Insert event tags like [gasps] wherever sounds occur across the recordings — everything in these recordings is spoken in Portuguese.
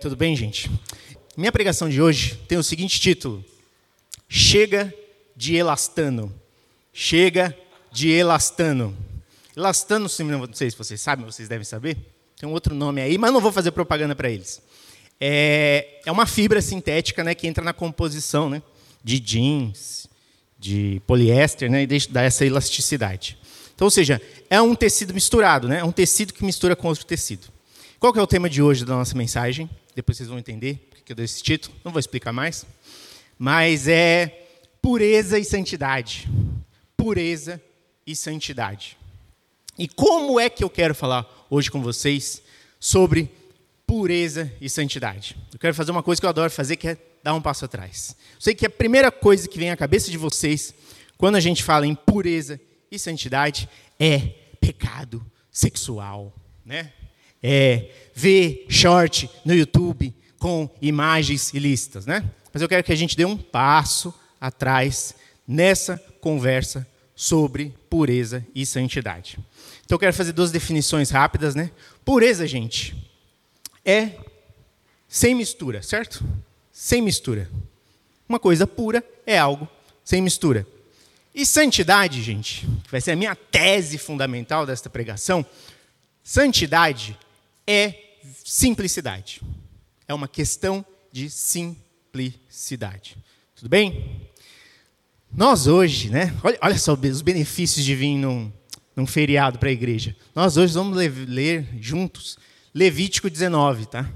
Tudo bem, gente? Minha pregação de hoje tem o seguinte título: Chega de elastano. Chega de elastano. Elastano, não sei se vocês sabem, vocês devem saber. Tem um outro nome aí, mas não vou fazer propaganda para eles. É, é uma fibra sintética né, que entra na composição né, de jeans, de poliéster, né, e dá essa elasticidade. Então, ou seja, é um tecido misturado, né, é um tecido que mistura com outro tecido. Qual que é o tema de hoje da nossa mensagem? Depois vocês vão entender porque eu dou esse título, não vou explicar mais. Mas é pureza e santidade. Pureza e santidade. E como é que eu quero falar hoje com vocês sobre pureza e santidade? Eu quero fazer uma coisa que eu adoro fazer, que é dar um passo atrás. Eu sei que a primeira coisa que vem à cabeça de vocês, quando a gente fala em pureza e santidade, é pecado sexual, né? É, ver short no YouTube com imagens ilícitas, né? Mas eu quero que a gente dê um passo atrás nessa conversa sobre pureza e santidade. Então eu quero fazer duas definições rápidas, né? Pureza, gente, é sem mistura, certo? Sem mistura. Uma coisa pura é algo sem mistura. E santidade, gente, que vai ser a minha tese fundamental desta pregação, santidade é simplicidade. É uma questão de simplicidade. Tudo bem? Nós hoje, né? Olha, olha só os benefícios de vir num, num feriado para a igreja. Nós hoje vamos ler, juntos Levítico 19, tá?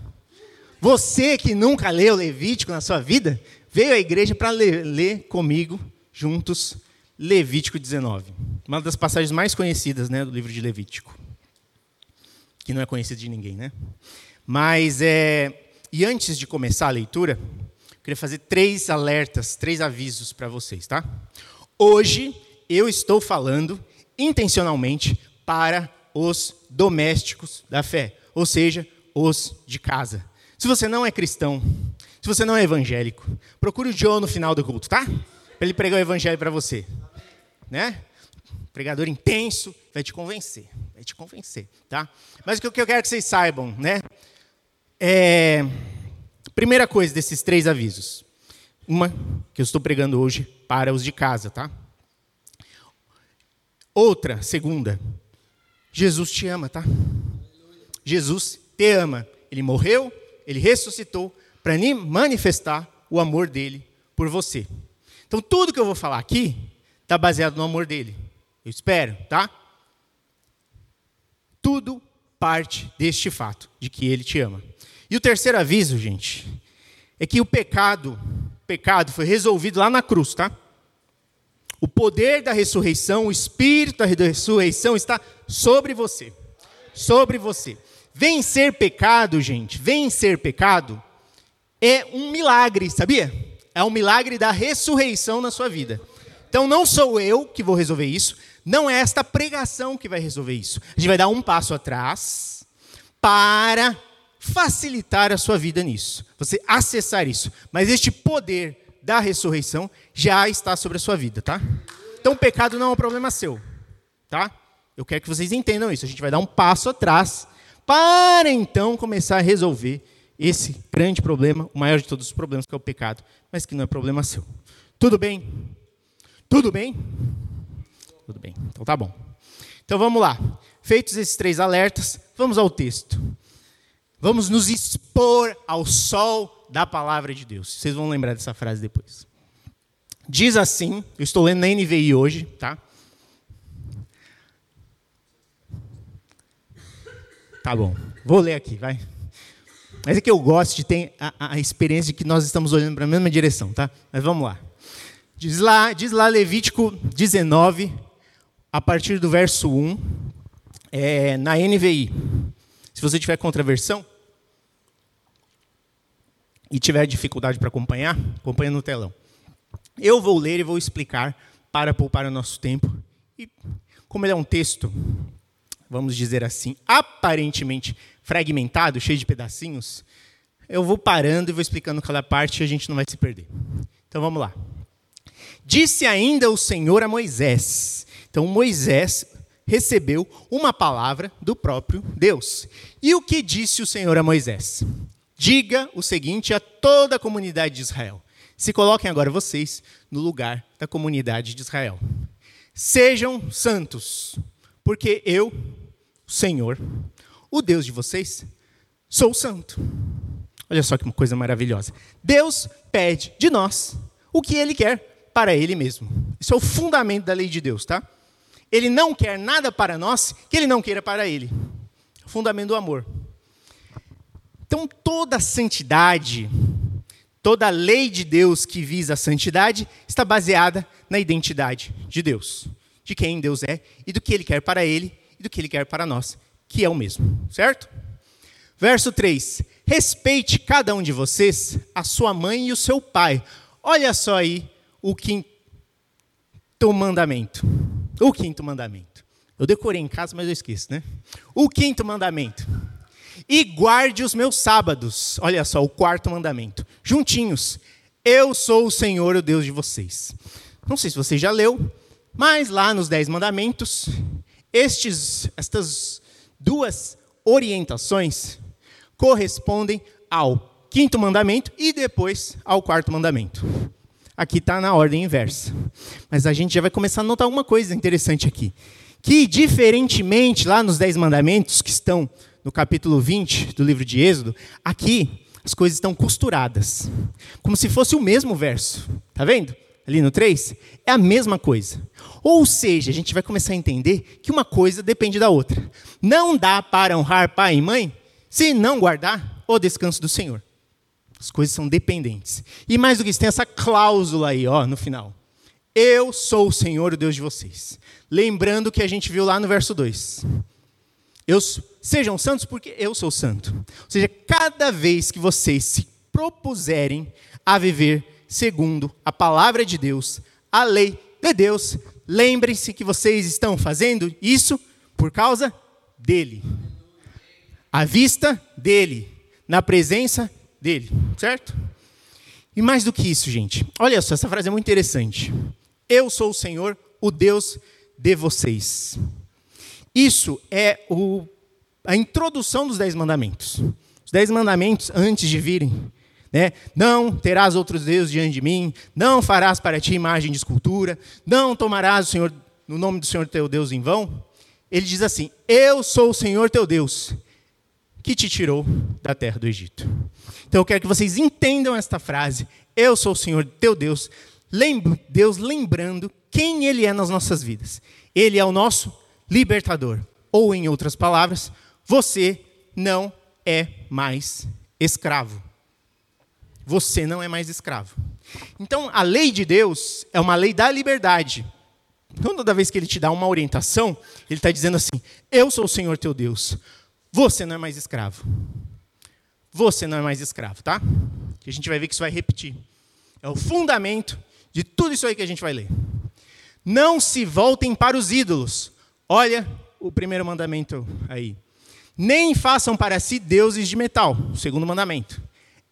Você que nunca leu Levítico na sua vida, veio à igreja para ler, ler, comigo, juntos, Levítico 19. Uma das passagens mais conhecidas né, do livro de Levítico que não é conhecido de ninguém, né? Mas, é, e antes de começar a leitura, eu queria fazer três alertas, três avisos para vocês, tá? Hoje eu estou falando intencionalmente para os domésticos da fé, ou seja, os de casa. Se você não é cristão, se você não é evangélico, procure o Joe no final do culto, tá? Para ele pregar o evangelho para você, né? Pregador intenso, vai te convencer, vai te convencer, tá? Mas o que eu quero que vocês saibam, né? É, primeira coisa desses três avisos. Uma que eu estou pregando hoje para os de casa, tá? Outra, segunda, Jesus te ama, tá? Jesus te ama. Ele morreu, ele ressuscitou para manifestar o amor dele por você. Então, tudo que eu vou falar aqui está baseado no amor dele. Eu espero, tá? Tudo parte deste fato, de que ele te ama. E o terceiro aviso, gente, é que o pecado, o pecado foi resolvido lá na cruz, tá? O poder da ressurreição, o espírito da ressurreição está sobre você. Sobre você. Vencer pecado, gente, vencer pecado é um milagre, sabia? É um milagre da ressurreição na sua vida. Então não sou eu que vou resolver isso, não é esta pregação que vai resolver isso. A gente vai dar um passo atrás para facilitar a sua vida nisso. Você acessar isso. Mas este poder da ressurreição já está sobre a sua vida, tá? Então o pecado não é um problema seu, tá? Eu quero que vocês entendam isso. A gente vai dar um passo atrás para então começar a resolver esse grande problema, o maior de todos os problemas, que é o pecado, mas que não é problema seu. Tudo bem? Tudo bem? Tudo bem, então tá bom. Então vamos lá. Feitos esses três alertas, vamos ao texto. Vamos nos expor ao sol da palavra de Deus. Vocês vão lembrar dessa frase depois. Diz assim, eu estou lendo na NVI hoje, tá? Tá bom, vou ler aqui, vai. Mas é que eu gosto de ter a, a experiência de que nós estamos olhando para a mesma direção, tá? Mas vamos lá. Diz lá, diz lá Levítico 19, a partir do verso 1, é, na NVI. Se você tiver contraversão e tiver dificuldade para acompanhar, acompanha no telão. Eu vou ler e vou explicar para poupar o nosso tempo. E como ele é um texto, vamos dizer assim, aparentemente fragmentado, cheio de pedacinhos, eu vou parando e vou explicando cada parte e a gente não vai se perder. Então vamos lá. Disse ainda o Senhor a Moisés: então Moisés recebeu uma palavra do próprio Deus. E o que disse o Senhor a Moisés? diga o seguinte a toda a comunidade de Israel. Se coloquem agora vocês no lugar da comunidade de Israel. Sejam santos, porque eu, o Senhor, o Deus de vocês, sou santo. Olha só que coisa maravilhosa. Deus pede de nós o que ele quer para ele mesmo. Isso é o fundamento da lei de Deus, tá? Ele não quer nada para nós que ele não queira para ele. Fundamento do amor. Então, toda santidade, toda lei de Deus que visa a santidade está baseada na identidade de Deus, de quem Deus é e do que ele quer para ele e do que ele quer para nós, que é o mesmo, certo? Verso 3: Respeite cada um de vocês, a sua mãe e o seu pai. Olha só aí o quinto mandamento. O quinto mandamento. Eu decorei em casa, mas eu esqueço, né? O quinto mandamento. E guarde os meus sábados. Olha só, o quarto mandamento. Juntinhos. Eu sou o Senhor, o Deus de vocês. Não sei se você já leu, mas lá nos Dez Mandamentos, estes, estas duas orientações correspondem ao quinto mandamento e depois ao quarto mandamento. Aqui está na ordem inversa. Mas a gente já vai começar a notar uma coisa interessante aqui. Que, diferentemente lá nos Dez Mandamentos, que estão no capítulo 20 do livro de Êxodo, aqui as coisas estão costuradas. Como se fosse o mesmo verso. Está vendo? Ali no 3, é a mesma coisa. Ou seja, a gente vai começar a entender que uma coisa depende da outra. Não dá para honrar pai e mãe se não guardar o descanso do Senhor. As coisas são dependentes. E mais do que isso, tem essa cláusula aí, ó, no final. Eu sou o Senhor, o Deus de vocês. Lembrando que a gente viu lá no verso 2. Eu, sejam santos porque eu sou santo. Ou seja, cada vez que vocês se propuserem a viver segundo a palavra de Deus, a lei de Deus, lembrem-se que vocês estão fazendo isso por causa dele à vista dele, na presença dele, certo? E mais do que isso, gente, olha só, essa frase é muito interessante. Eu sou o Senhor, o Deus de vocês. Isso é o, a introdução dos Dez Mandamentos. Os Dez Mandamentos, antes de virem, né? Não terás outros deuses diante de mim, não farás para ti imagem de escultura, não tomarás o Senhor, no nome do Senhor teu Deus em vão. Ele diz assim: Eu sou o Senhor teu Deus, que te tirou da terra do Egito. Então eu quero que vocês entendam esta frase. Eu sou o Senhor teu Deus. Lembro, Deus lembrando quem Ele é nas nossas vidas. Ele é o nosso libertador. Ou, em outras palavras, você não é mais escravo. Você não é mais escravo. Então, a lei de Deus é uma lei da liberdade. Então, toda vez que ele te dá uma orientação, ele está dizendo assim: Eu sou o Senhor teu Deus. Você não é mais escravo. Você não é mais escravo, tá? Que a gente vai ver que isso vai repetir. É o fundamento de tudo isso aí que a gente vai ler. Não se voltem para os ídolos. Olha o primeiro mandamento aí. Nem façam para si deuses de metal. O segundo mandamento.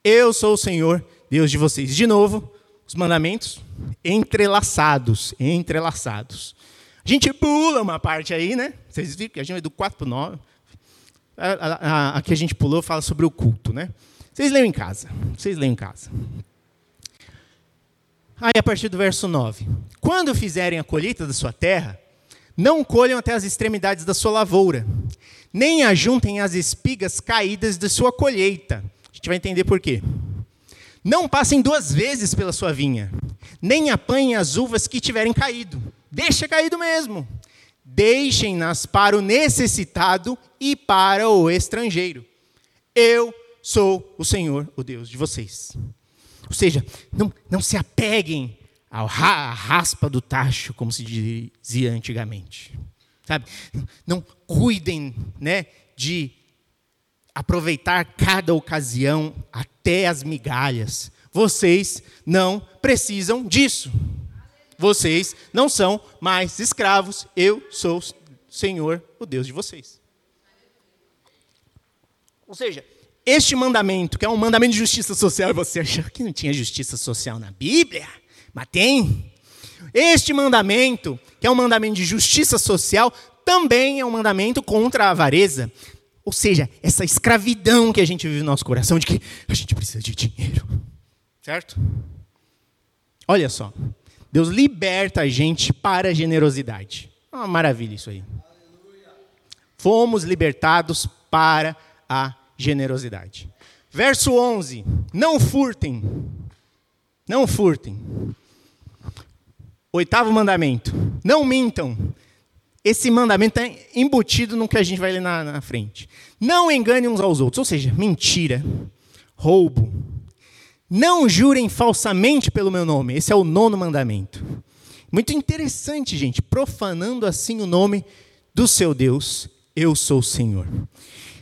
Eu sou o Senhor, Deus de vocês. De novo, os mandamentos entrelaçados, entrelaçados. A gente pula uma parte aí, né? Vocês viram que a gente vai do 4 para o 9, a, a, a, que a gente pulou fala sobre o culto, né? Vocês leiam em casa. Vocês leiam em casa. Aí, a partir do verso 9: Quando fizerem a colheita da sua terra, não colham até as extremidades da sua lavoura, nem ajuntem as espigas caídas de sua colheita. A gente vai entender por quê. Não passem duas vezes pela sua vinha, nem apanhem as uvas que tiverem caído. Deixa caído mesmo deixem-nas para o necessitado e para o estrangeiro. Eu sou o Senhor, o Deus de vocês. Ou seja, não, não se apeguem à raspa do tacho, como se dizia antigamente. Sabe? Não cuidem né, de aproveitar cada ocasião até as migalhas. Vocês não precisam disso vocês não são mais escravos, eu sou Senhor, o Deus de vocês. Ou seja, este mandamento, que é um mandamento de justiça social, e você achou que não tinha justiça social na Bíblia, mas tem. Este mandamento, que é um mandamento de justiça social, também é um mandamento contra a avareza. Ou seja, essa escravidão que a gente vive no nosso coração de que a gente precisa de dinheiro. Certo? Olha só. Deus liberta a gente para a generosidade. É uma maravilha isso aí. Fomos libertados para a generosidade. Verso 11: Não furtem. Não furtem. Oitavo mandamento: Não mintam. Esse mandamento está embutido no que a gente vai ler na, na frente. Não engane uns aos outros, ou seja, mentira, roubo. Não jurem falsamente pelo meu nome. Esse é o nono mandamento. Muito interessante, gente, profanando assim o nome do seu Deus, eu sou o Senhor.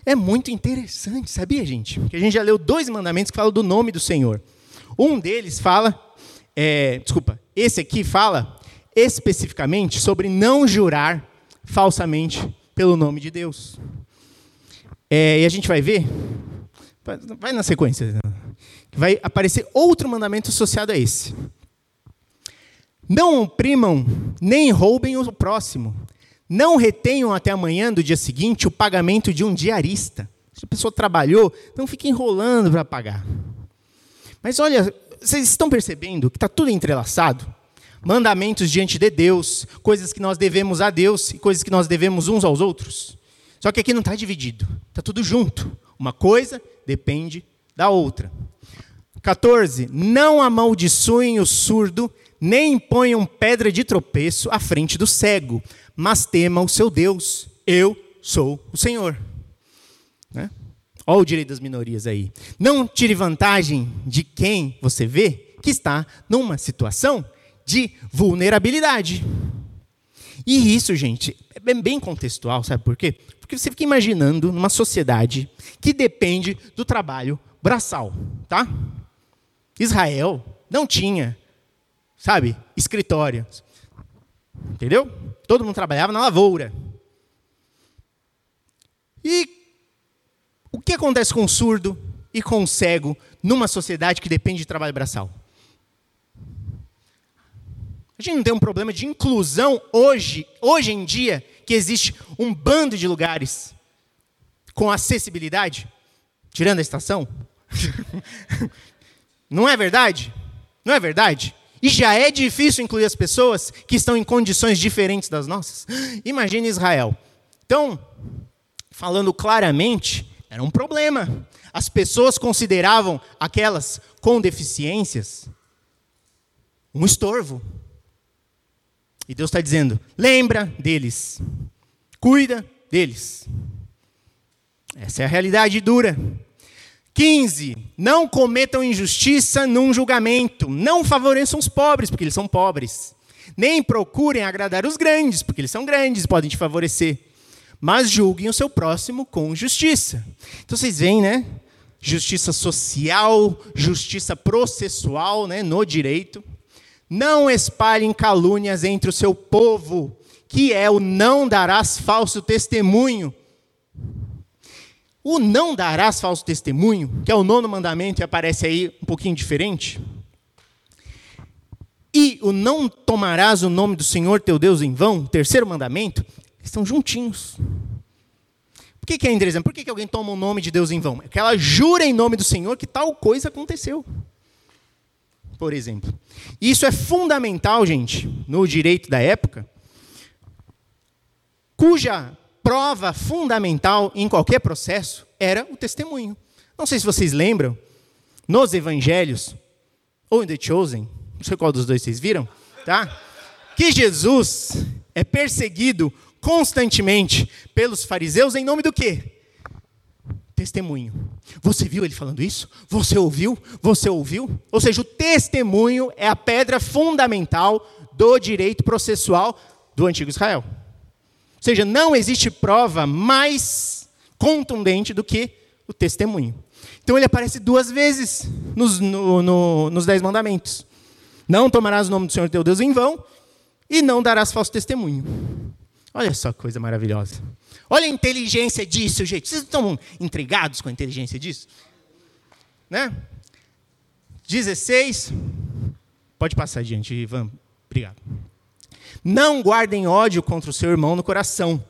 É muito interessante, sabia, gente? Que a gente já leu dois mandamentos que falam do nome do Senhor. Um deles fala, é, desculpa, esse aqui fala especificamente sobre não jurar falsamente pelo nome de Deus. É, e a gente vai ver, vai na sequência, vai aparecer outro mandamento associado a esse. Não oprimam nem roubem o próximo. Não retenham até amanhã do dia seguinte o pagamento de um diarista. Se a pessoa trabalhou, não fique enrolando para pagar. Mas olha, vocês estão percebendo que está tudo entrelaçado? Mandamentos diante de Deus, coisas que nós devemos a Deus e coisas que nós devemos uns aos outros. Só que aqui não está dividido, está tudo junto. Uma coisa depende da outra. 14. Não amaldiçoem o surdo, nem ponham pedra de tropeço à frente do cego, mas tema o seu Deus. Eu sou o Senhor. Né? Olha o direito das minorias aí. Não tire vantagem de quem você vê que está numa situação de vulnerabilidade. E isso, gente, é bem contextual, sabe por quê? Porque você fica imaginando numa sociedade que depende do trabalho braçal, tá? Israel não tinha, sabe, escritório. Entendeu? Todo mundo trabalhava na lavoura. E o que acontece com o surdo e com o cego numa sociedade que depende de trabalho braçal? A gente não tem um problema de inclusão hoje, hoje em dia, que existe um bando de lugares com acessibilidade, tirando a estação? [laughs] não é verdade? Não é verdade? E já é difícil incluir as pessoas que estão em condições diferentes das nossas. [gasps] Imagine Israel. Então, falando claramente, era um problema. As pessoas consideravam aquelas com deficiências um estorvo. E Deus está dizendo: lembra deles, cuida deles. Essa é a realidade dura. 15. Não cometam injustiça num julgamento. Não favoreçam os pobres, porque eles são pobres. Nem procurem agradar os grandes, porque eles são grandes e podem te favorecer. Mas julguem o seu próximo com justiça. Então vocês veem, né? Justiça social, justiça processual, né? No direito. Não espalhem calúnias entre o seu povo, que é o não darás falso testemunho o não darás falso testemunho, que é o nono mandamento e aparece aí um pouquinho diferente. E o não tomarás o nome do Senhor teu Deus em vão, terceiro mandamento, estão juntinhos. Por que, que é interessante? Por que, que alguém toma o nome de Deus em vão? É que ela jura em nome do Senhor que tal coisa aconteceu. Por exemplo. Isso é fundamental, gente, no direito da época, cuja prova fundamental em qualquer processo era o testemunho. Não sei se vocês lembram, nos evangelhos, ou em The Chosen, não sei qual dos dois vocês viram, tá? Que Jesus é perseguido constantemente pelos fariseus em nome do quê? Testemunho. Você viu ele falando isso? Você ouviu? Você ouviu? Ou seja, o testemunho é a pedra fundamental do direito processual do antigo Israel seja, não existe prova mais contundente do que o testemunho. Então ele aparece duas vezes nos, no, no, nos Dez Mandamentos. Não tomarás o nome do Senhor teu Deus em vão e não darás falso testemunho. Olha só que coisa maravilhosa. Olha a inteligência disso, gente. Vocês estão intrigados com a inteligência disso? Né? 16. Pode passar adiante, Ivan. Obrigado. Não guardem ódio contra o seu irmão no coração.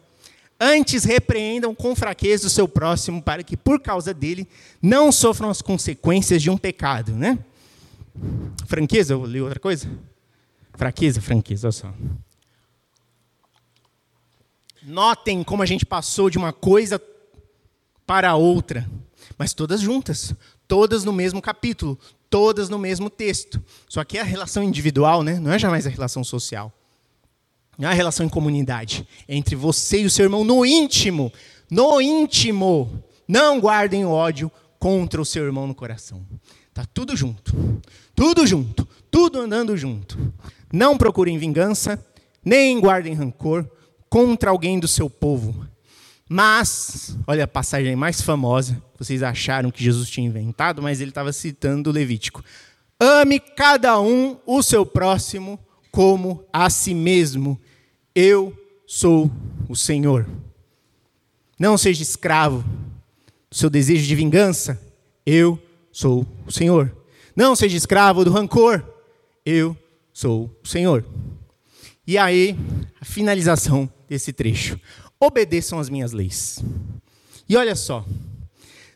Antes repreendam com fraqueza o seu próximo, para que por causa dele não sofram as consequências de um pecado, né? Franqueza, eu li outra coisa? Fraqueza, franqueza, olha só. Notem como a gente passou de uma coisa para outra, mas todas juntas, todas no mesmo capítulo, todas no mesmo texto. Só que é a relação individual, né? não é jamais a relação social. Não é a relação em comunidade. É entre você e o seu irmão no íntimo. No íntimo. Não guardem ódio contra o seu irmão no coração. Tá tudo junto. Tudo junto. Tudo andando junto. Não procurem vingança, nem guardem rancor contra alguém do seu povo. Mas, olha a passagem mais famosa, vocês acharam que Jesus tinha inventado, mas ele estava citando o Levítico. Ame cada um o seu próximo como a si mesmo. Eu sou o Senhor. Não seja escravo do seu desejo de vingança. Eu sou o Senhor. Não seja escravo do rancor. Eu sou o Senhor. E aí, a finalização desse trecho. Obedeçam as minhas leis. E olha só.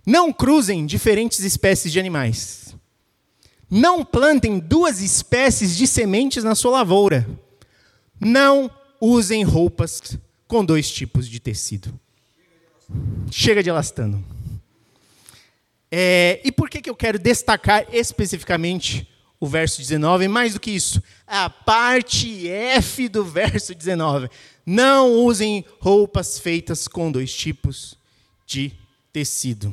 Não cruzem diferentes espécies de animais. Não plantem duas espécies de sementes na sua lavoura. Não usem roupas com dois tipos de tecido. Chega de elastano. É, e por que, que eu quero destacar especificamente o verso 19? Mais do que isso, a parte F do verso 19. Não usem roupas feitas com dois tipos de tecido.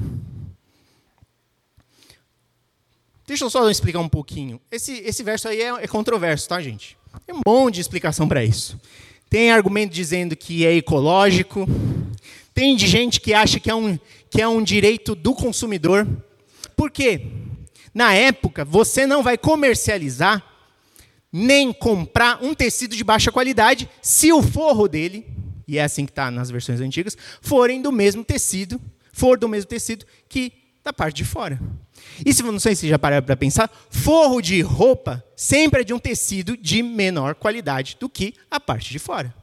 Deixa eu só explicar um pouquinho. Esse, esse verso aí é, é controverso, tá, gente? Tem um monte de explicação para isso. Tem argumento dizendo que é ecológico. Tem de gente que acha que é um, que é um direito do consumidor. Por quê? Na época, você não vai comercializar nem comprar um tecido de baixa qualidade se o forro dele, e é assim que está nas versões antigas, forem do mesmo tecido, for do mesmo tecido que da parte de fora. E se não sei se já pararam para pensar, forro de roupa sempre é de um tecido de menor qualidade do que a parte de fora.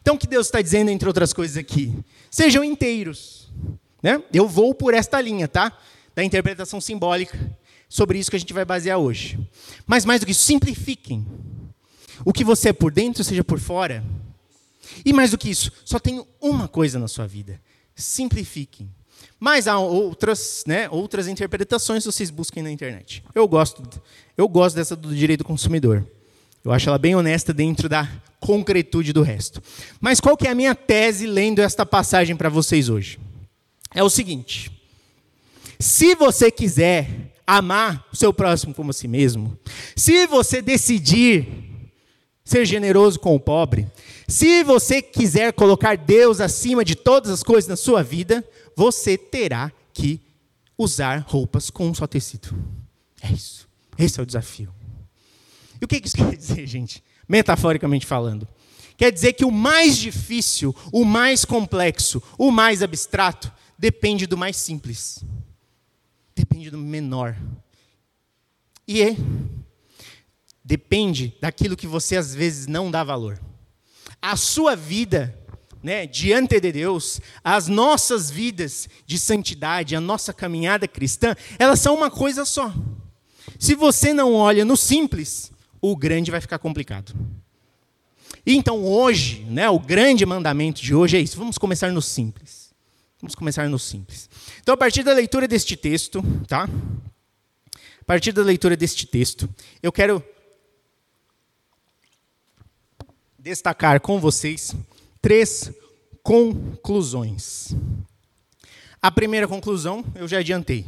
Então, o que Deus está dizendo, entre outras coisas aqui? Sejam inteiros. Né? Eu vou por esta linha, tá? Da interpretação simbólica. Sobre isso que a gente vai basear hoje. Mas mais do que isso, simplifiquem. O que você é por dentro, seja por fora. E mais do que isso, só tem uma coisa na sua vida. Simplifiquem. Mas há outras, né, outras interpretações vocês busquem na internet. Eu gosto, eu gosto dessa do direito do consumidor. Eu acho ela bem honesta dentro da concretude do resto. Mas qual que é a minha tese lendo esta passagem para vocês hoje? É o seguinte: se você quiser amar o seu próximo como a si mesmo, se você decidir ser generoso com o pobre, se você quiser colocar Deus acima de todas as coisas na sua vida, você terá que usar roupas com um só tecido. É isso. Esse é o desafio. E o que isso [laughs] quer dizer, gente? Metaforicamente falando. Quer dizer que o mais difícil, o mais complexo, o mais abstrato, depende do mais simples. Depende do menor. E é, depende daquilo que você às vezes não dá valor. A sua vida né, diante de Deus, as nossas vidas de santidade, a nossa caminhada cristã, elas são uma coisa só. Se você não olha no simples, o grande vai ficar complicado. Então hoje, né, o grande mandamento de hoje é isso. Vamos começar no simples. Vamos começar no simples. Então, a partir da leitura deste texto, tá? A partir da leitura deste texto, eu quero destacar com vocês três conclusões. A primeira conclusão eu já adiantei.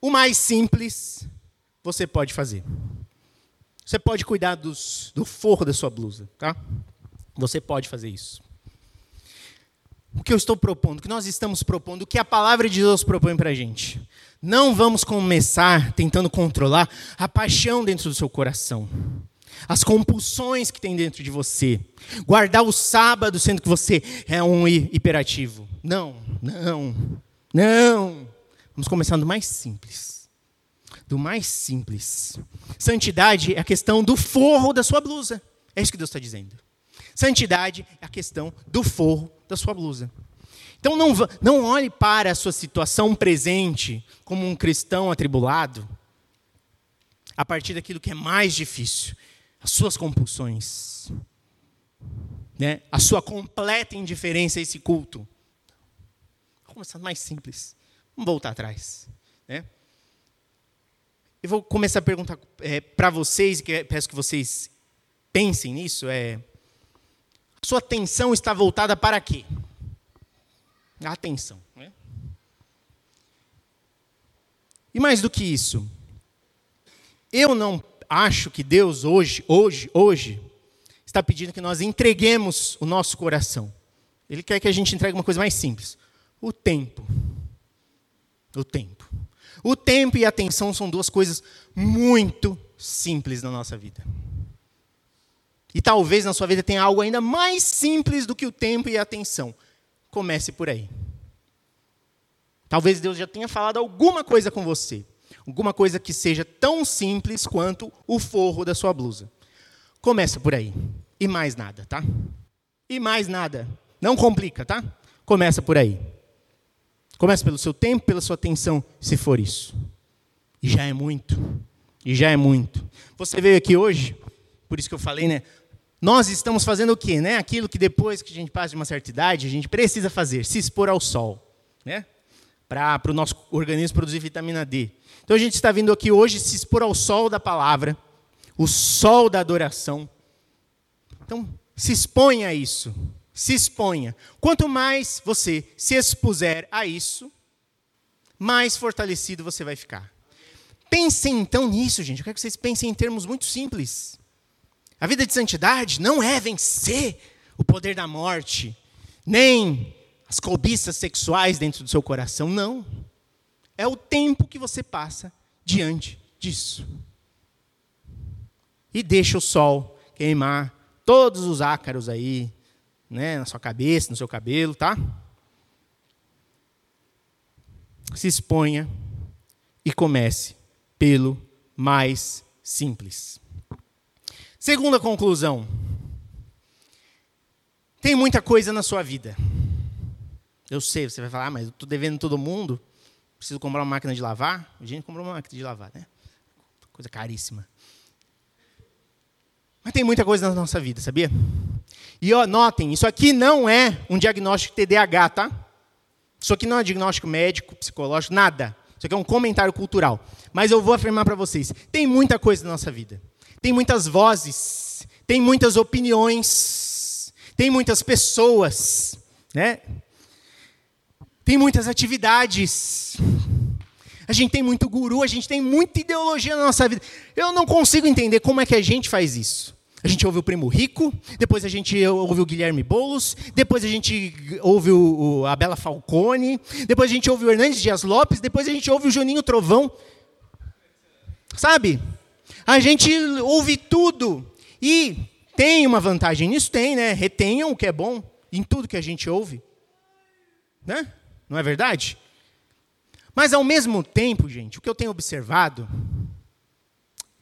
O mais simples você pode fazer. Você pode cuidar dos, do forro da sua blusa, tá? Você pode fazer isso. O que eu estou propondo, o que nós estamos propondo, o que a palavra de Deus propõe para a gente. Não vamos começar tentando controlar a paixão dentro do seu coração as compulsões que tem dentro de você. Guardar o sábado sendo que você é um hiperativo. Não, não, não. Vamos começar do mais simples. Do mais simples. Santidade é a questão do forro da sua blusa. É isso que Deus está dizendo. Santidade é a questão do forro da sua blusa. Então não, não olhe para a sua situação presente como um cristão atribulado a partir daquilo que é mais difícil, as suas compulsões, né? a sua completa indiferença a esse culto. Vamos começar mais simples. Vamos voltar atrás. Né? Eu vou começar a perguntar é, para vocês, e peço que vocês pensem nisso. É, a sua atenção está voltada para quê? A atenção. Né? E mais do que isso, eu não acho que Deus hoje, hoje, hoje, está pedindo que nós entreguemos o nosso coração. Ele quer que a gente entregue uma coisa mais simples: o tempo. O tempo. O tempo e a atenção são duas coisas muito simples na nossa vida. E talvez na sua vida tenha algo ainda mais simples do que o tempo e a atenção. Comece por aí. Talvez Deus já tenha falado alguma coisa com você. Alguma coisa que seja tão simples quanto o forro da sua blusa. Começa por aí. E mais nada, tá? E mais nada. Não complica, tá? Começa por aí. Começa pelo seu tempo, pela sua atenção, se for isso. E já é muito. E já é muito. Você veio aqui hoje, por isso que eu falei, né? Nós estamos fazendo o quê, né? Aquilo que depois que a gente passa de uma certa idade, a gente precisa fazer, se expor ao sol, né? Para o nosso organismo produzir vitamina D. Então a gente está vindo aqui hoje se expor ao sol da palavra, o sol da adoração. Então, se exponha a isso se exponha. Quanto mais você se expuser a isso, mais fortalecido você vai ficar. Pensem então nisso, gente. Eu quero que vocês pensem em termos muito simples. A vida de santidade não é vencer o poder da morte, nem as cobiças sexuais dentro do seu coração, não. É o tempo que você passa diante disso. E deixa o sol queimar todos os ácaros aí, né, na sua cabeça, no seu cabelo, tá? Se exponha e comece pelo mais simples. Segunda conclusão. Tem muita coisa na sua vida. Eu sei, você vai falar, ah, mas eu estou devendo todo mundo. Preciso comprar uma máquina de lavar. A gente comprou uma máquina de lavar, né? Coisa caríssima. Mas tem muita coisa na nossa vida, sabia? E ó, notem, isso aqui não é um diagnóstico TDAH, tá? Isso aqui não é diagnóstico médico, psicológico, nada. Isso aqui é um comentário cultural. Mas eu vou afirmar para vocês: tem muita coisa na nossa vida. Tem muitas vozes, tem muitas opiniões, tem muitas pessoas, né? Tem muitas atividades. A gente tem muito guru, a gente tem muita ideologia na nossa vida. Eu não consigo entender como é que a gente faz isso. A gente ouve o Primo Rico, depois a gente ouve o Guilherme Boulos, depois a gente ouve o, o, a Bela Falcone, depois a gente ouve o Hernandes Dias Lopes, depois a gente ouve o Juninho Trovão. Sabe? A gente ouve tudo. E tem uma vantagem nisso, tem, né? Retenham o que é bom em tudo que a gente ouve. Né? Não é verdade? Mas ao mesmo tempo, gente, o que eu tenho observado,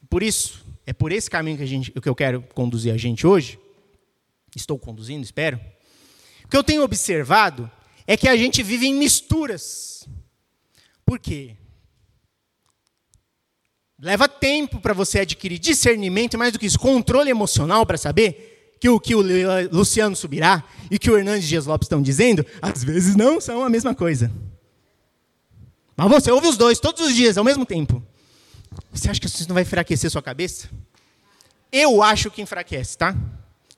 por isso, é por esse caminho que, a gente, que eu quero conduzir a gente hoje. Estou conduzindo, espero. O que eu tenho observado é que a gente vive em misturas. Por quê? Leva tempo para você adquirir discernimento e mais do que isso, controle emocional para saber que o que o Luciano Subirá e que o Hernandes Dias Lopes estão dizendo, às vezes não são a mesma coisa. Mas você ouve os dois todos os dias, ao mesmo tempo. Você acha que isso não vai enfraquecer sua cabeça? Eu acho que enfraquece, tá?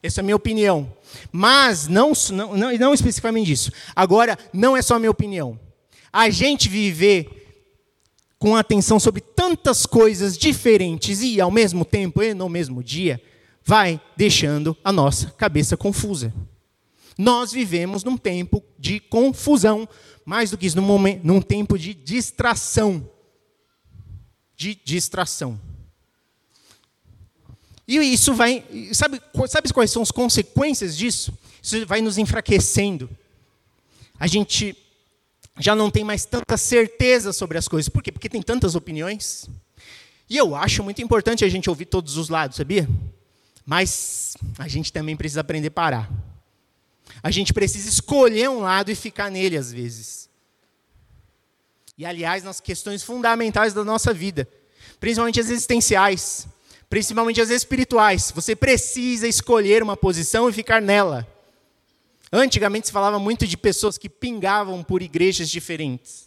Essa é a minha opinião. Mas não, não, não especificamente isso. Agora, não é só a minha opinião. A gente viver com atenção sobre tantas coisas diferentes e ao mesmo tempo e no mesmo dia, vai deixando a nossa cabeça confusa. Nós vivemos num tempo de confusão, mais do que isso, num, momento, num tempo de distração de distração. E isso vai. Sabe, sabe quais são as consequências disso? Isso vai nos enfraquecendo. A gente já não tem mais tanta certeza sobre as coisas. Por quê? Porque tem tantas opiniões. E eu acho muito importante a gente ouvir todos os lados, sabia? Mas a gente também precisa aprender a parar. A gente precisa escolher um lado e ficar nele às vezes. E aliás, nas questões fundamentais da nossa vida, principalmente as existenciais, principalmente as espirituais, você precisa escolher uma posição e ficar nela. Antigamente se falava muito de pessoas que pingavam por igrejas diferentes.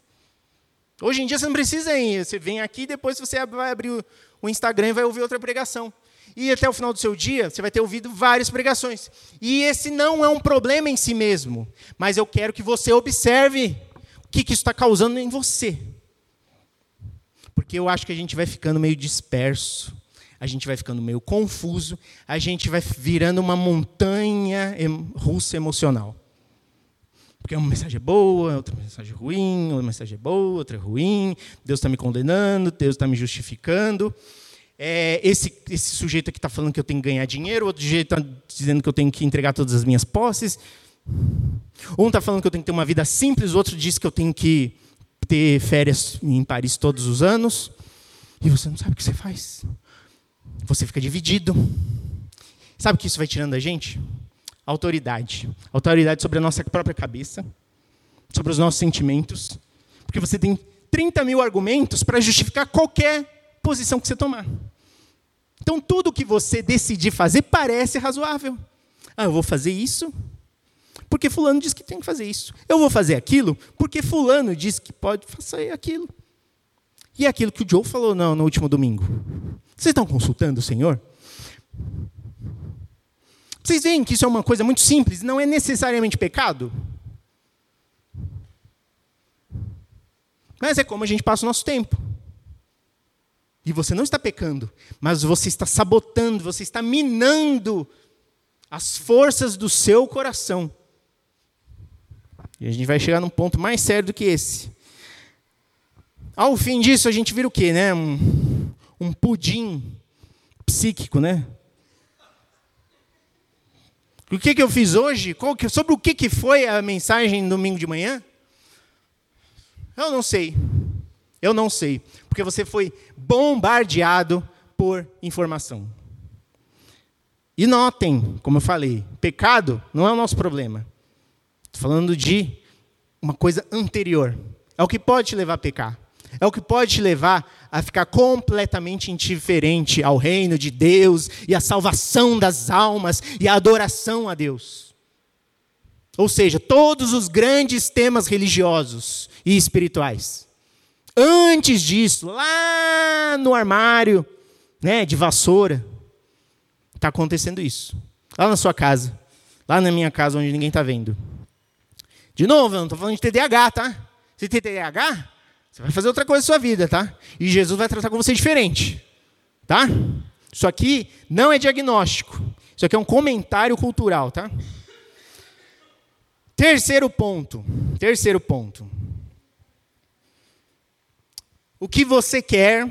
Hoje em dia você não precisa ir, você vem aqui depois você vai abrir o Instagram e vai ouvir outra pregação. E até o final do seu dia, você vai ter ouvido várias pregações. E esse não é um problema em si mesmo, mas eu quero que você observe o que, que isso está causando em você. Porque eu acho que a gente vai ficando meio disperso, a gente vai ficando meio confuso, a gente vai virando uma montanha russa emocional. Porque uma mensagem é boa, outra mensagem é ruim, outra mensagem é boa, outra é ruim, Deus está me condenando, Deus está me justificando é, esse, esse sujeito aqui está falando que eu tenho que ganhar dinheiro, outro sujeito está dizendo que eu tenho que entregar todas as minhas posses. Um está falando que eu tenho que ter uma vida simples, outro diz que eu tenho que ter férias em Paris todos os anos. E você não sabe o que você faz. Você fica dividido. Sabe o que isso vai tirando da gente? Autoridade. Autoridade sobre a nossa própria cabeça, sobre os nossos sentimentos. Porque você tem 30 mil argumentos para justificar qualquer posição que você tomar. Então, tudo que você decidir fazer parece razoável. Ah, eu vou fazer isso porque Fulano diz que tem que fazer isso. Eu vou fazer aquilo porque Fulano diz que pode fazer aquilo. E é aquilo que o Joe falou não, no último domingo. Vocês estão consultando o Senhor? Vocês veem que isso é uma coisa muito simples, não é necessariamente pecado? Mas é como a gente passa o nosso tempo. E você não está pecando, mas você está sabotando, você está minando as forças do seu coração. E a gente vai chegar num ponto mais sério do que esse. Ao fim disso, a gente vira o quê, né? Um, um pudim psíquico, né? O que, que eu fiz hoje? Sobre o que, que foi a mensagem domingo de manhã? Eu não sei. Eu não sei. Porque você foi bombardeado por informação. E notem, como eu falei, pecado não é o nosso problema. Estou falando de uma coisa anterior. É o que pode te levar a pecar. É o que pode te levar a ficar completamente indiferente ao reino de Deus e à salvação das almas e à adoração a Deus. Ou seja, todos os grandes temas religiosos e espirituais. Antes disso, lá no armário, né, de vassoura, está acontecendo isso. Lá na sua casa, lá na minha casa onde ninguém está vendo. De novo, eu não estou falando de TDAH, tá? Se tem TDAH, você vai fazer outra coisa na sua vida, tá? E Jesus vai tratar com você diferente, tá? Isso aqui não é diagnóstico. Isso aqui é um comentário cultural, tá? Terceiro ponto. Terceiro ponto. O que você quer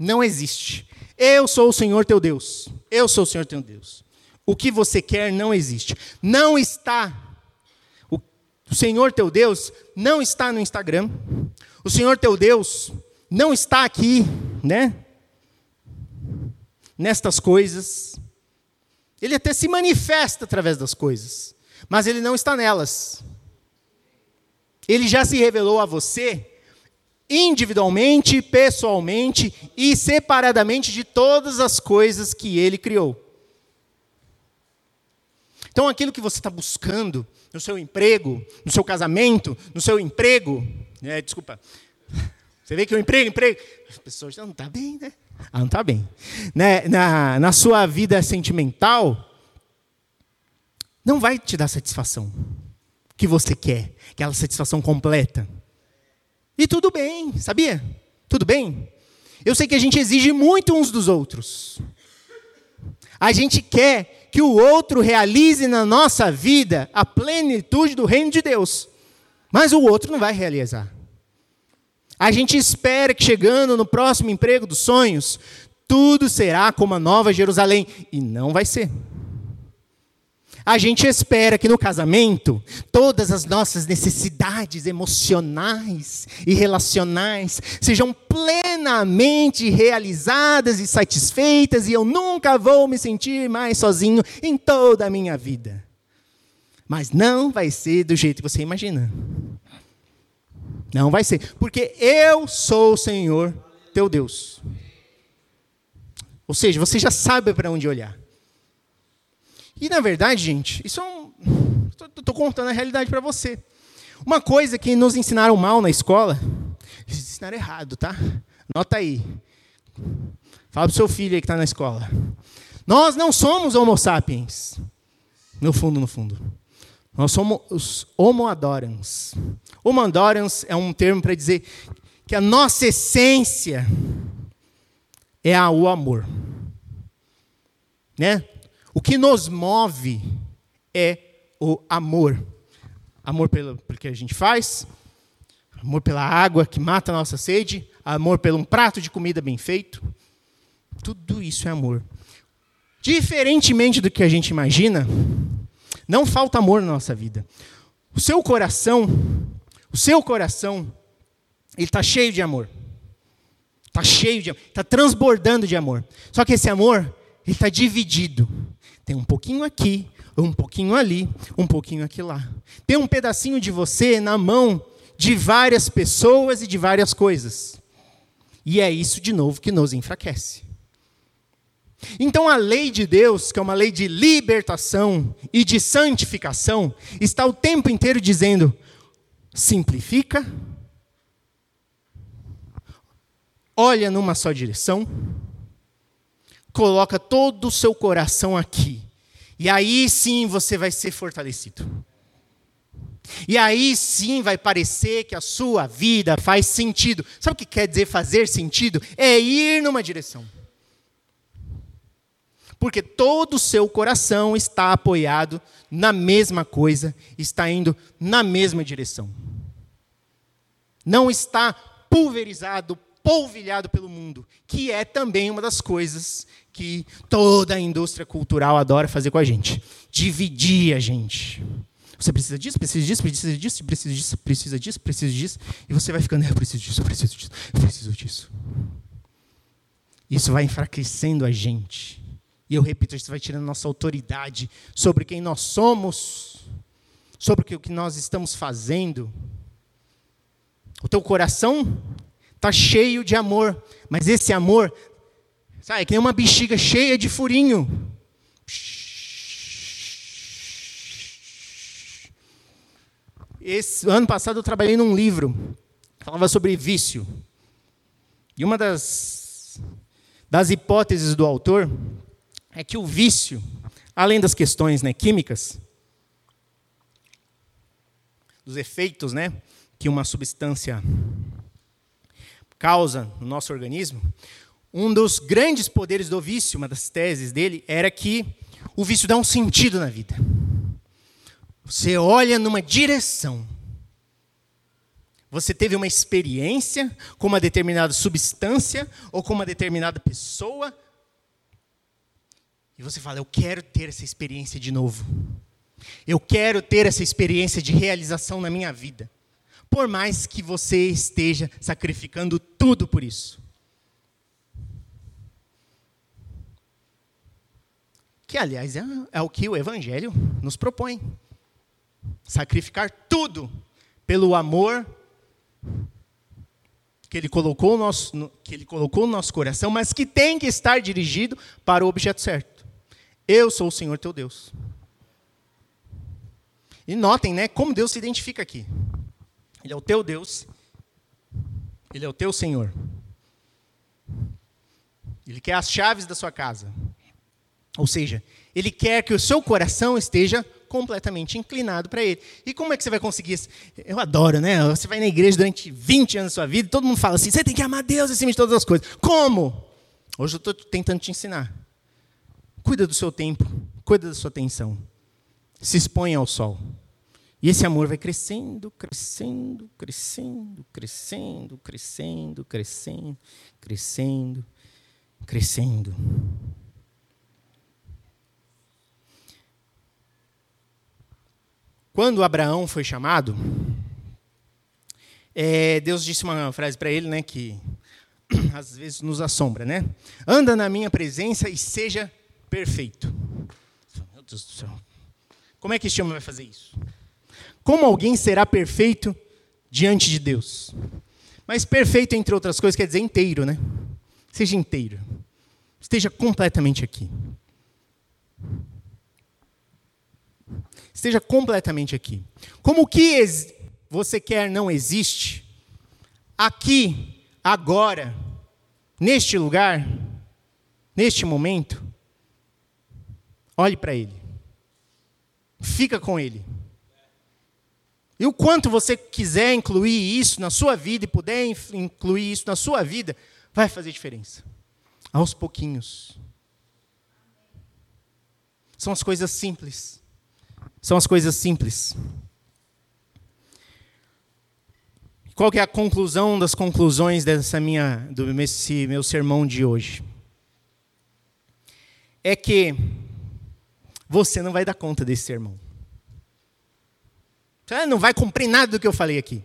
não existe. Eu sou o Senhor teu Deus. Eu sou o Senhor teu Deus. O que você quer não existe. Não está. O Senhor teu Deus não está no Instagram. O Senhor teu Deus não está aqui, né? Nestas coisas. Ele até se manifesta através das coisas, mas ele não está nelas. Ele já se revelou a você individualmente, pessoalmente e separadamente de todas as coisas que ele criou. Então, aquilo que você está buscando no seu emprego, no seu casamento, no seu emprego, é, desculpa, você vê que o emprego, emprego, as pessoas não está bem, né? Ah, não está bem. Né? Na, na sua vida sentimental, não vai te dar satisfação que você quer, aquela satisfação completa. E tudo bem, sabia? Tudo bem. Eu sei que a gente exige muito uns dos outros. A gente quer que o outro realize na nossa vida a plenitude do reino de Deus. Mas o outro não vai realizar. A gente espera que chegando no próximo emprego dos sonhos, tudo será como a nova Jerusalém. E não vai ser. A gente espera que no casamento todas as nossas necessidades emocionais e relacionais sejam plenamente realizadas e satisfeitas e eu nunca vou me sentir mais sozinho em toda a minha vida. Mas não vai ser do jeito que você imagina. Não vai ser. Porque eu sou o Senhor teu Deus. Ou seja, você já sabe para onde olhar. E na verdade, gente, isso é um. Estou contando a realidade para você. Uma coisa que nos ensinaram mal na escola, eles ensinaram errado, tá? Nota aí. Fala para o seu filho aí que está na escola. Nós não somos homo sapiens. No fundo, no fundo. Nós somos os homo adorans. Homo adorans é um termo para dizer que a nossa essência é o amor. Né? O que nos move é o amor. Amor pelo, pelo que a gente faz, amor pela água que mata a nossa sede, amor pelo um prato de comida bem feito. Tudo isso é amor. Diferentemente do que a gente imagina, não falta amor na nossa vida. O seu coração, o seu coração, ele está cheio de amor. Está cheio de amor, está transbordando de amor. Só que esse amor, ele está dividido. Tem um pouquinho aqui, um pouquinho ali, um pouquinho aqui lá. Tem um pedacinho de você na mão de várias pessoas e de várias coisas. E é isso, de novo, que nos enfraquece. Então a lei de Deus, que é uma lei de libertação e de santificação, está o tempo inteiro dizendo: simplifica, olha numa só direção, coloca todo o seu coração aqui, e aí sim você vai ser fortalecido. E aí sim vai parecer que a sua vida faz sentido. Sabe o que quer dizer fazer sentido? É ir numa direção. Porque todo o seu coração está apoiado na mesma coisa, está indo na mesma direção. Não está pulverizado, polvilhado pelo mundo, que é também uma das coisas que toda a indústria cultural adora fazer com a gente dividir a gente. Você precisa disso, precisa disso, precisa disso, precisa disso, precisa disso, precisa disso, e você vai ficando, eu preciso disso, eu preciso disso, eu preciso disso. Isso vai enfraquecendo a gente. E eu repito, isso vai tirando nossa autoridade sobre quem nós somos, sobre o que nós estamos fazendo. O teu coração está cheio de amor, mas esse amor, é que nem uma bexiga cheia de furinho. Esse ano passado eu trabalhei num livro, falava sobre vício. E uma das, das hipóteses do autor é que o vício, além das questões né, químicas, dos efeitos né, que uma substância causa no nosso organismo, um dos grandes poderes do vício, uma das teses dele, era que o vício dá um sentido na vida. Você olha numa direção. Você teve uma experiência com uma determinada substância ou com uma determinada pessoa e você fala: Eu quero ter essa experiência de novo. Eu quero ter essa experiência de realização na minha vida. Por mais que você esteja sacrificando tudo por isso. Que, aliás, é, é o que o Evangelho nos propõe. Sacrificar tudo pelo amor que ele colocou no nosso, que ele colocou no nosso coração, mas que tem que estar dirigido para o objeto certo. Eu sou o Senhor teu Deus. E notem, né, como Deus se identifica aqui. Ele é o teu Deus. Ele é o teu Senhor. Ele quer as chaves da sua casa. Ou seja, ele quer que o seu coração esteja completamente inclinado para ele. E como é que você vai conseguir isso? Eu adoro, né? Você vai na igreja durante 20 anos da sua vida todo mundo fala assim: você tem que amar Deus acima de todas as coisas. Como? Hoje eu estou tentando te ensinar. Cuida do seu tempo, cuida da sua atenção. Se expõe ao sol. E esse amor vai crescendo, crescendo, crescendo, crescendo, crescendo, crescendo, crescendo, crescendo. Quando Abraão foi chamado, é, Deus disse uma frase para ele, né, que [clears throat] às vezes nos assombra, né? Anda na minha presença e seja perfeito. Meu Deus do céu. Como é que este homem vai fazer isso? Como alguém será perfeito diante de Deus? Mas perfeito, entre outras coisas, quer dizer inteiro, né? Seja inteiro. Esteja completamente aqui. Esteja completamente aqui. Como o que você quer não existe, aqui, agora, neste lugar, neste momento, olhe para Ele. Fica com Ele. E o quanto você quiser incluir isso na sua vida e puder incluir isso na sua vida, vai fazer diferença. Aos pouquinhos. São as coisas simples. São as coisas simples. Qual é a conclusão das conclusões dessa minha, desse meu sermão de hoje? É que você não vai dar conta desse sermão. Você não vai cumprir nada do que eu falei aqui.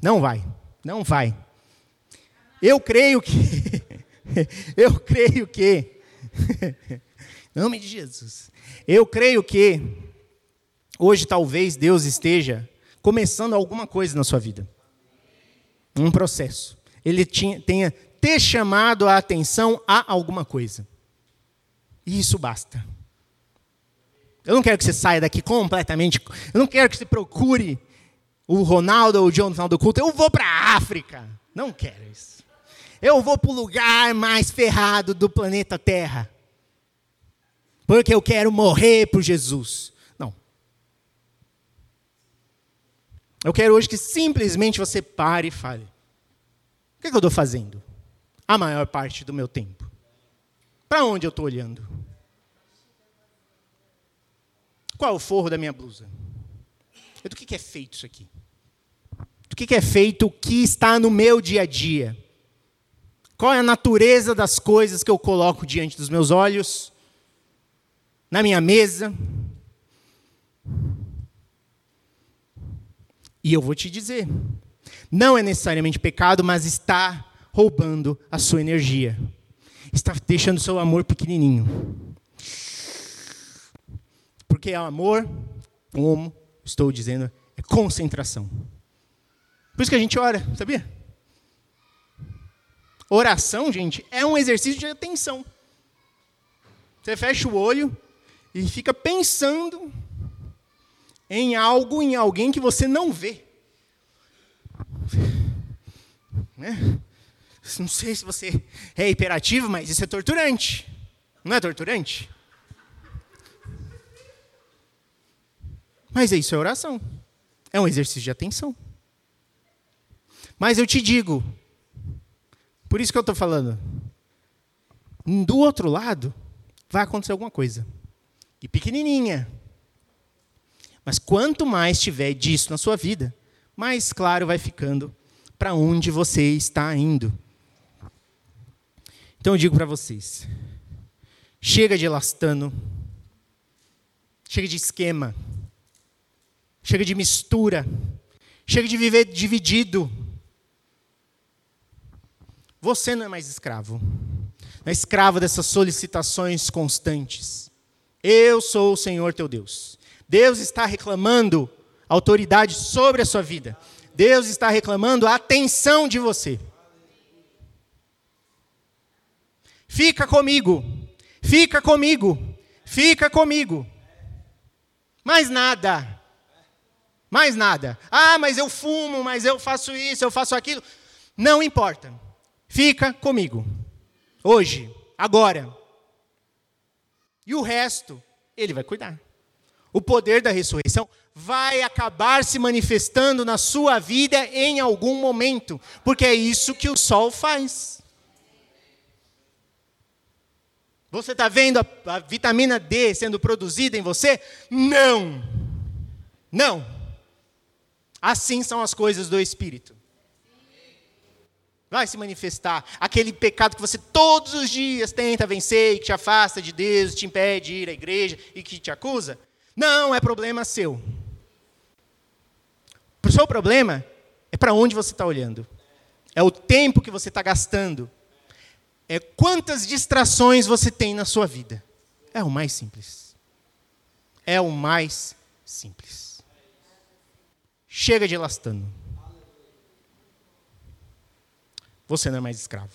Não vai. Não vai. Eu creio que. [laughs] eu creio que. [laughs] nome de Jesus. Eu creio que hoje talvez Deus esteja começando alguma coisa na sua vida. Um processo. Ele tinha, tenha ter chamado a atenção a alguma coisa. E isso basta. Eu não quero que você saia daqui completamente. Eu não quero que você procure o Ronaldo ou o John no final do culto. Eu vou para a África. Não quero isso. Eu vou para o lugar mais ferrado do planeta Terra. Porque eu quero morrer por Jesus. Eu quero hoje que simplesmente você pare e fale: o que, é que eu estou fazendo? A maior parte do meu tempo. Para onde eu estou olhando? Qual é o forro da minha blusa? Do que, é feito isso aqui? Do que é feito o que está no meu dia a dia? Qual é a natureza das coisas que eu coloco diante dos meus olhos? Na minha mesa? E eu vou te dizer, não é necessariamente pecado, mas está roubando a sua energia. Está deixando seu amor pequenininho. Porque o amor, como estou dizendo, é concentração. Por isso que a gente ora, sabia? Oração, gente, é um exercício de atenção. Você fecha o olho e fica pensando em algo, em alguém que você não vê. Né? Não sei se você é hiperativo, mas isso é torturante. Não é torturante? Mas isso é oração. É um exercício de atenção. Mas eu te digo, por isso que eu estou falando, do outro lado vai acontecer alguma coisa. E pequenininha, mas quanto mais tiver disso na sua vida, mais claro vai ficando para onde você está indo. Então eu digo para vocês: chega de elastano, chega de esquema, chega de mistura, chega de viver dividido. Você não é mais escravo, não é escravo dessas solicitações constantes. Eu sou o Senhor teu Deus. Deus está reclamando autoridade sobre a sua vida. Deus está reclamando a atenção de você. Fica comigo, fica comigo, fica comigo. Mais nada. Mais nada. Ah, mas eu fumo, mas eu faço isso, eu faço aquilo. Não importa. Fica comigo. Hoje, agora. E o resto, ele vai cuidar o poder da ressurreição vai acabar se manifestando na sua vida em algum momento, porque é isso que o sol faz. Você está vendo a, a, vitamina D sendo produzida em você? Não. Não. Assim são as coisas do Espírito. Vai se manifestar aquele pecado que você todos os dias tenta vencer e que te afasta de Deus, te impede de ir à igreja e que te acusa. Não é problema seu. O seu problema é para onde você está olhando. É o tempo que você está gastando. É quantas distrações você tem na sua vida. É o mais simples. é o mais simples. Chega de elastano. Você não é mais escravo.